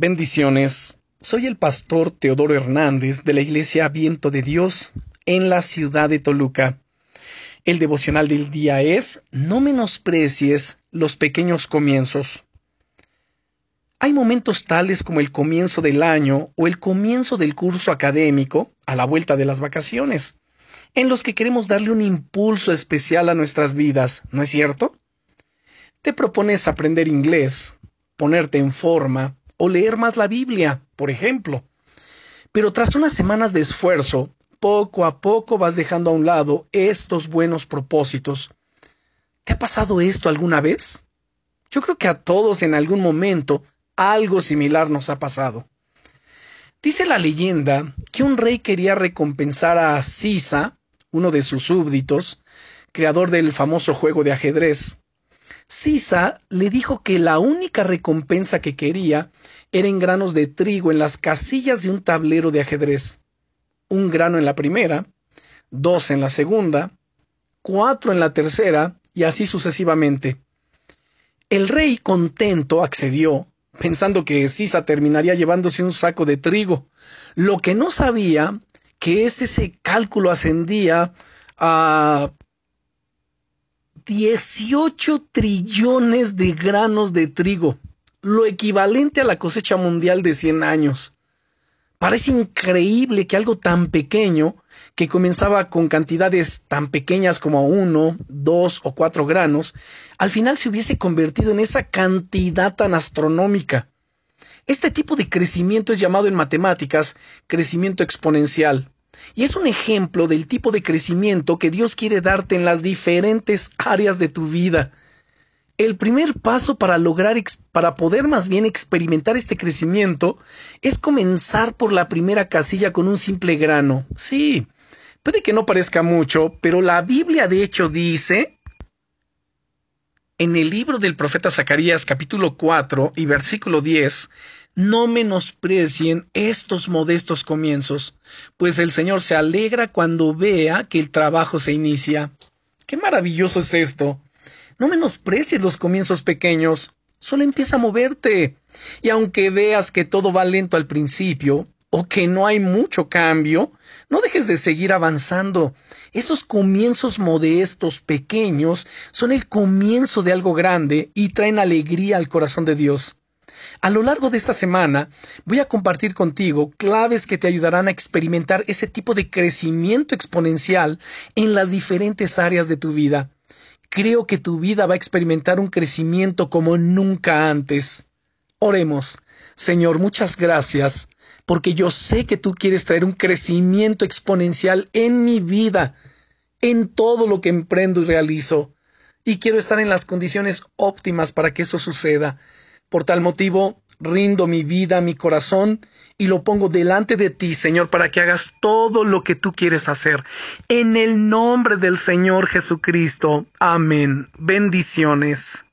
Bendiciones. Soy el pastor Teodoro Hernández de la Iglesia Viento de Dios en la ciudad de Toluca. El devocional del día es No menosprecies los pequeños comienzos. Hay momentos tales como el comienzo del año o el comienzo del curso académico a la vuelta de las vacaciones, en los que queremos darle un impulso especial a nuestras vidas, ¿no es cierto? Te propones aprender inglés, ponerte en forma, o leer más la Biblia, por ejemplo. Pero tras unas semanas de esfuerzo, poco a poco vas dejando a un lado estos buenos propósitos. ¿Te ha pasado esto alguna vez? Yo creo que a todos en algún momento algo similar nos ha pasado. Dice la leyenda que un rey quería recompensar a Sisa, uno de sus súbditos, creador del famoso juego de ajedrez, Sisa le dijo que la única recompensa que quería era en granos de trigo en las casillas de un tablero de ajedrez. Un grano en la primera, dos en la segunda, cuatro en la tercera y así sucesivamente. El rey contento accedió, pensando que Sisa terminaría llevándose un saco de trigo. Lo que no sabía que ese cálculo ascendía a 18 trillones de granos de trigo, lo equivalente a la cosecha mundial de 100 años. Parece increíble que algo tan pequeño, que comenzaba con cantidades tan pequeñas como uno, dos o cuatro granos, al final se hubiese convertido en esa cantidad tan astronómica. Este tipo de crecimiento es llamado en matemáticas crecimiento exponencial. Y es un ejemplo del tipo de crecimiento que Dios quiere darte en las diferentes áreas de tu vida. El primer paso para lograr, para poder más bien experimentar este crecimiento, es comenzar por la primera casilla con un simple grano. Sí, puede que no parezca mucho, pero la Biblia de hecho dice en el libro del profeta Zacarías capítulo 4 y versículo 10, no menosprecien estos modestos comienzos, pues el Señor se alegra cuando vea que el trabajo se inicia. Qué maravilloso es esto. No menosprecies los comienzos pequeños, solo empieza a moverte. Y aunque veas que todo va lento al principio, o que no hay mucho cambio, no dejes de seguir avanzando. Esos comienzos modestos, pequeños, son el comienzo de algo grande y traen alegría al corazón de Dios. A lo largo de esta semana voy a compartir contigo claves que te ayudarán a experimentar ese tipo de crecimiento exponencial en las diferentes áreas de tu vida. Creo que tu vida va a experimentar un crecimiento como nunca antes. Oremos. Señor, muchas gracias, porque yo sé que tú quieres traer un crecimiento exponencial en mi vida, en todo lo que emprendo y realizo, y quiero estar en las condiciones óptimas para que eso suceda. Por tal motivo, rindo mi vida, mi corazón, y lo pongo delante de ti, Señor, para que hagas todo lo que tú quieres hacer. En el nombre del Señor Jesucristo. Amén. Bendiciones.